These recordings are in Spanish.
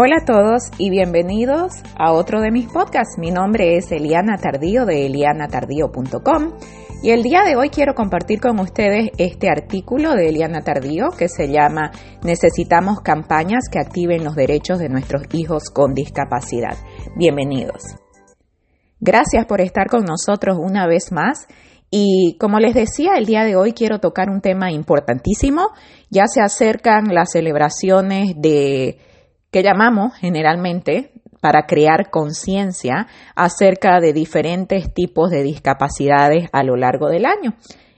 Hola a todos y bienvenidos a otro de mis podcasts. Mi nombre es Eliana Tardío de elianatardío.com y el día de hoy quiero compartir con ustedes este artículo de Eliana Tardío que se llama Necesitamos campañas que activen los derechos de nuestros hijos con discapacidad. Bienvenidos. Gracias por estar con nosotros una vez más y como les decía, el día de hoy quiero tocar un tema importantísimo. Ya se acercan las celebraciones de que llamamos generalmente para crear conciencia acerca de diferentes tipos de discapacidades a lo largo del año.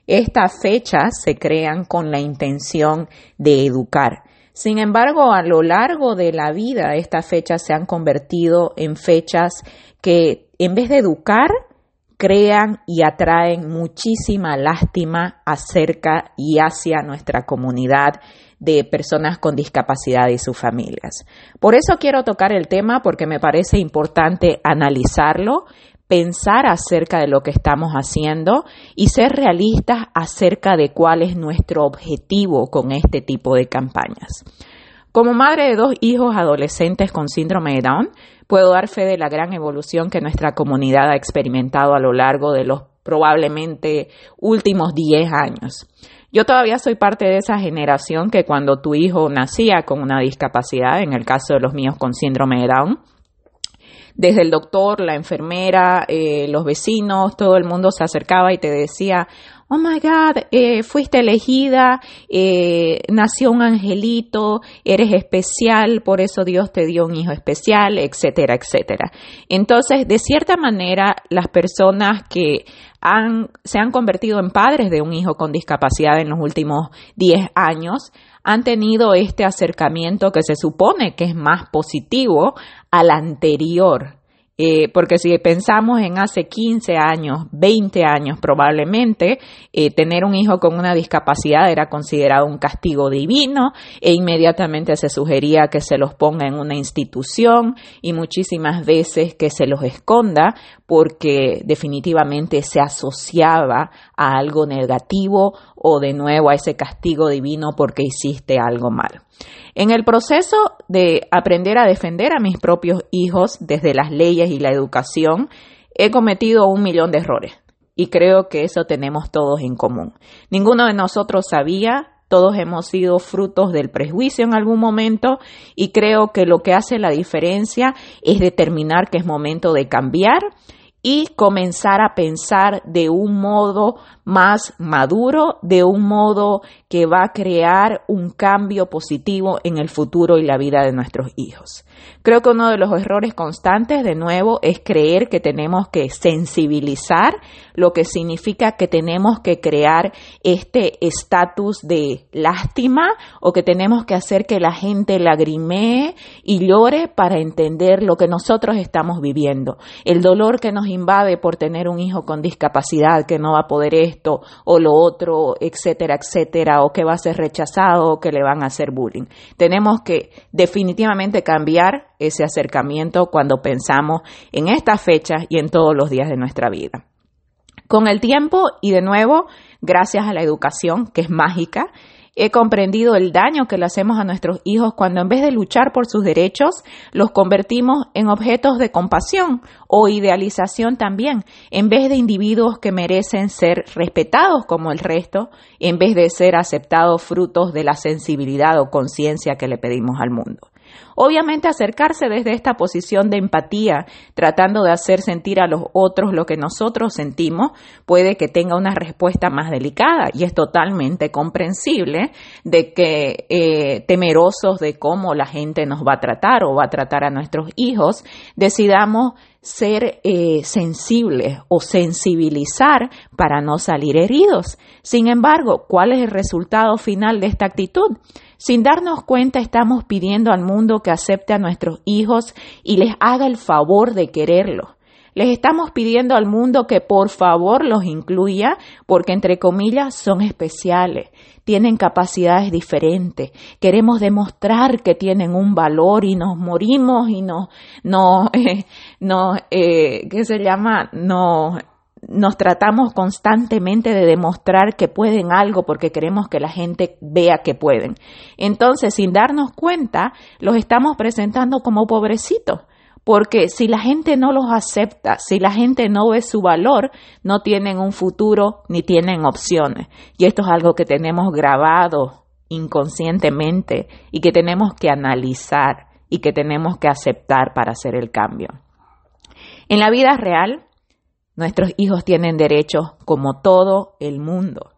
Estas fechas se crean con la intención de educar. Sin embargo, a lo largo de la vida, estas fechas se han convertido en fechas que, en vez de educar, crean y atraen muchísima lástima acerca y hacia nuestra comunidad de personas con discapacidad y sus familias. Por eso quiero tocar el tema porque me parece importante analizarlo, pensar acerca de lo que estamos haciendo y ser realistas acerca de cuál es nuestro objetivo con este tipo de campañas. Como madre de dos hijos adolescentes con síndrome de Down, puedo dar fe de la gran evolución que nuestra comunidad ha experimentado a lo largo de los probablemente últimos 10 años. Yo todavía soy parte de esa generación que cuando tu hijo nacía con una discapacidad, en el caso de los míos con síndrome de Down, desde el doctor, la enfermera, eh, los vecinos, todo el mundo se acercaba y te decía, oh my God, eh, fuiste elegida, eh, nació un angelito, eres especial, por eso Dios te dio un hijo especial, etcétera, etcétera. Entonces, de cierta manera, las personas que se han convertido en padres de un hijo con discapacidad en los últimos 10 años, han tenido este acercamiento que se supone que es más positivo al anterior eh, porque si pensamos en hace 15 años, 20 años probablemente, eh, tener un hijo con una discapacidad era considerado un castigo divino e inmediatamente se sugería que se los ponga en una institución y muchísimas veces que se los esconda porque definitivamente se asociaba a algo negativo o de nuevo a ese castigo divino porque hiciste algo mal. En el proceso de aprender a defender a mis propios hijos desde las leyes y la educación, he cometido un millón de errores y creo que eso tenemos todos en común. Ninguno de nosotros sabía, todos hemos sido frutos del prejuicio en algún momento y creo que lo que hace la diferencia es determinar que es momento de cambiar y comenzar a pensar de un modo más maduro, de un modo que va a crear un cambio positivo en el futuro y la vida de nuestros hijos. Creo que uno de los errores constantes, de nuevo, es creer que tenemos que sensibilizar, lo que significa que tenemos que crear este estatus de lástima o que tenemos que hacer que la gente lagrimee y llore para entender lo que nosotros estamos viviendo, el dolor que nos invade por tener un hijo con discapacidad que no va a poder esto o lo otro, etcétera, etcétera, o que va a ser rechazado o que le van a hacer bullying. Tenemos que definitivamente cambiar ese acercamiento cuando pensamos en estas fechas y en todos los días de nuestra vida. Con el tiempo y de nuevo, gracias a la educación, que es mágica, He comprendido el daño que le hacemos a nuestros hijos cuando en vez de luchar por sus derechos, los convertimos en objetos de compasión o idealización también, en vez de individuos que merecen ser respetados como el resto, en vez de ser aceptados frutos de la sensibilidad o conciencia que le pedimos al mundo. Obviamente acercarse desde esta posición de empatía, tratando de hacer sentir a los otros lo que nosotros sentimos, puede que tenga una respuesta más delicada y es totalmente comprensible de que eh, temerosos de cómo la gente nos va a tratar o va a tratar a nuestros hijos, decidamos ser eh, sensibles o sensibilizar para no salir heridos. Sin embargo, ¿cuál es el resultado final de esta actitud? Sin darnos cuenta estamos pidiendo al mundo que acepte a nuestros hijos y les haga el favor de quererlos. Les estamos pidiendo al mundo que por favor los incluya porque entre comillas son especiales, tienen capacidades diferentes. Queremos demostrar que tienen un valor y nos morimos y nos, no, eh, no, eh, ¿qué se llama? Nos nos tratamos constantemente de demostrar que pueden algo porque queremos que la gente vea que pueden. Entonces, sin darnos cuenta, los estamos presentando como pobrecitos. Porque si la gente no los acepta, si la gente no ve su valor, no tienen un futuro ni tienen opciones. Y esto es algo que tenemos grabado inconscientemente y que tenemos que analizar y que tenemos que aceptar para hacer el cambio. En la vida real, nuestros hijos tienen derechos como todo el mundo.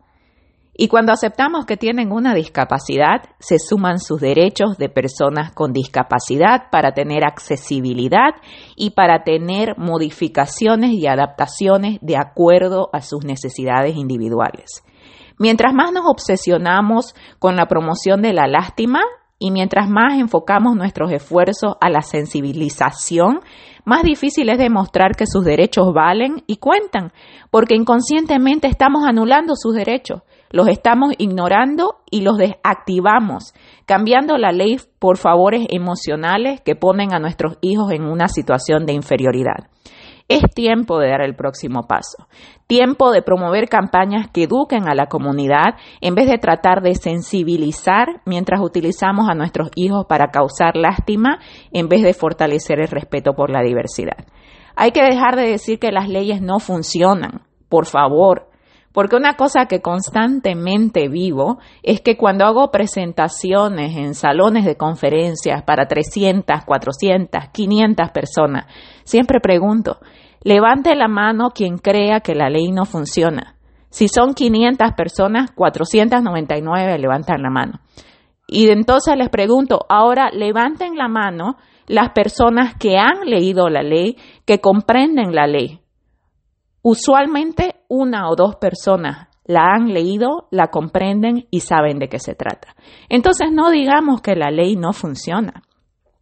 Y cuando aceptamos que tienen una discapacidad, se suman sus derechos de personas con discapacidad para tener accesibilidad y para tener modificaciones y adaptaciones de acuerdo a sus necesidades individuales. Mientras más nos obsesionamos con la promoción de la lástima y mientras más enfocamos nuestros esfuerzos a la sensibilización, más difícil es demostrar que sus derechos valen y cuentan, porque inconscientemente estamos anulando sus derechos, los estamos ignorando y los desactivamos, cambiando la ley por favores emocionales que ponen a nuestros hijos en una situación de inferioridad. Es tiempo de dar el próximo paso, tiempo de promover campañas que eduquen a la comunidad en vez de tratar de sensibilizar mientras utilizamos a nuestros hijos para causar lástima en vez de fortalecer el respeto por la diversidad. Hay que dejar de decir que las leyes no funcionan, por favor, porque una cosa que constantemente vivo es que cuando hago presentaciones en salones de conferencias para 300, 400, 500 personas, siempre pregunto, Levante la mano quien crea que la ley no funciona. Si son 500 personas, 499 levantan la mano. Y entonces les pregunto, ahora levanten la mano las personas que han leído la ley, que comprenden la ley. Usualmente una o dos personas la han leído, la comprenden y saben de qué se trata. Entonces no digamos que la ley no funciona.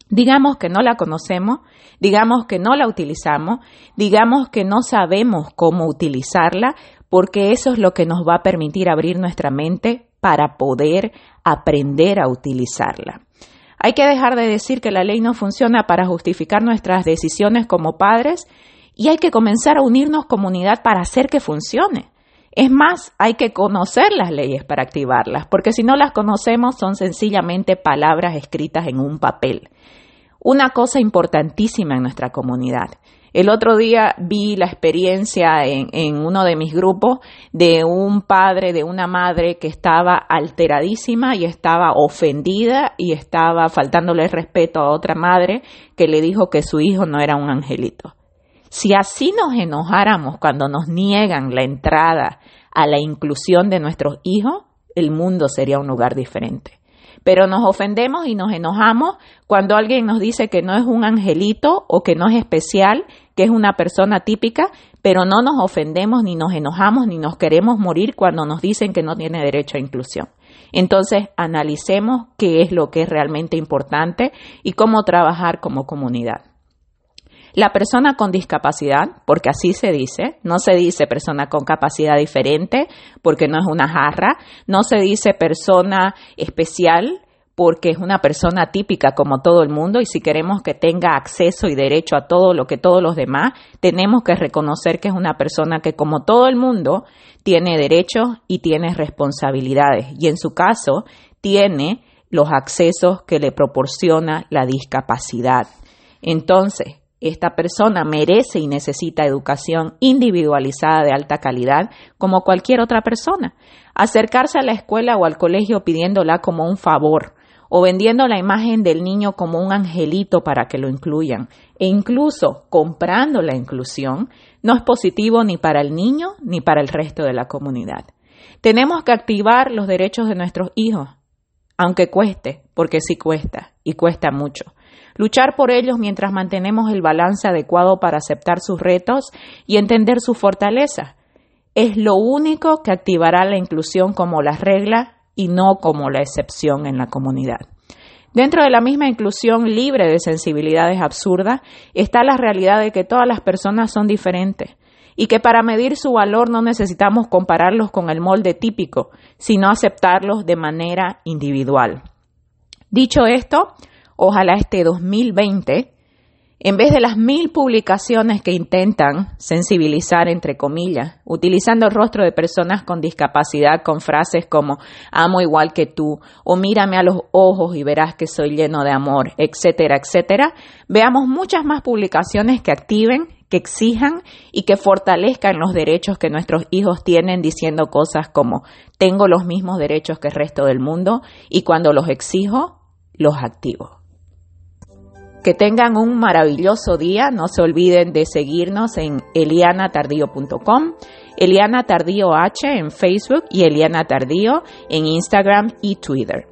Digamos que no la conocemos, digamos que no la utilizamos, digamos que no sabemos cómo utilizarla, porque eso es lo que nos va a permitir abrir nuestra mente para poder aprender a utilizarla. Hay que dejar de decir que la ley no funciona para justificar nuestras decisiones como padres y hay que comenzar a unirnos comunidad para hacer que funcione. Es más, hay que conocer las leyes para activarlas, porque si no las conocemos son sencillamente palabras escritas en un papel una cosa importantísima en nuestra comunidad. El otro día vi la experiencia en, uno de mis grupos de un padre, de una madre que estaba alteradísima y estaba ofendida y estaba faltándole respeto a otra madre que le dijo que su hijo no era un angelito. Si así nos enojáramos cuando nos niegan la entrada a la inclusión de nuestros hijos, el mundo sería un lugar diferente pero nos ofendemos y nos enojamos cuando alguien nos dice que no es un angelito o que no es especial, que es una persona típica, pero no nos ofendemos ni nos enojamos ni nos queremos morir cuando nos dicen que no tiene derecho a inclusión. Entonces, analicemos qué es lo que es realmente importante y cómo trabajar como comunidad. La persona con discapacidad, porque así se dice, no se dice persona con capacidad diferente, porque no es una jarra, no se dice persona especial, porque es una persona típica como todo el mundo y si queremos que tenga acceso y derecho a todo lo que todos los demás, tenemos que reconocer que es una persona que como todo el mundo tiene derechos y tiene responsabilidades y en su caso tiene los accesos que le proporciona la discapacidad. Entonces, esta persona merece y necesita educación individualizada de alta calidad como cualquier otra persona. Acercarse a la escuela o al colegio pidiéndola como un favor o vendiendo la imagen del niño como un angelito para que lo incluyan e incluso comprando la inclusión no es positivo ni para el niño ni para el resto de la comunidad. Tenemos que activar los derechos de nuestros hijos, aunque cueste, porque sí cuesta y cuesta mucho luchar por ellos mientras mantenemos el balance adecuado para aceptar sus retos y entender su fortaleza. Es lo único que activará la inclusión como la regla y no como la excepción en la comunidad. Dentro de la misma inclusión libre de sensibilidades absurdas está la realidad de que todas las personas son diferentes y que para medir su valor no necesitamos compararlos con el molde típico, sino aceptarlos de manera individual. Dicho esto, ojalá este 2020 En vez de las mil publicaciones que intentan sensibilizar, entre comillas, utilizando el rostro de personas con discapacidad con frases como amo igual que tú o mírame a los ojos y verás que soy lleno de amor, etcétera, etcétera, veamos muchas más publicaciones que activen, que exijan y que fortalezcan los derechos que nuestros hijos tienen diciendo cosas como tengo los mismos derechos que el resto del mundo y cuando los exijo, los activo. Que tengan un maravilloso día. No se olviden de seguirnos en elianatardío.com, Eliana Tardío H en Facebook y Eliana Tardío en Instagram y Twitter.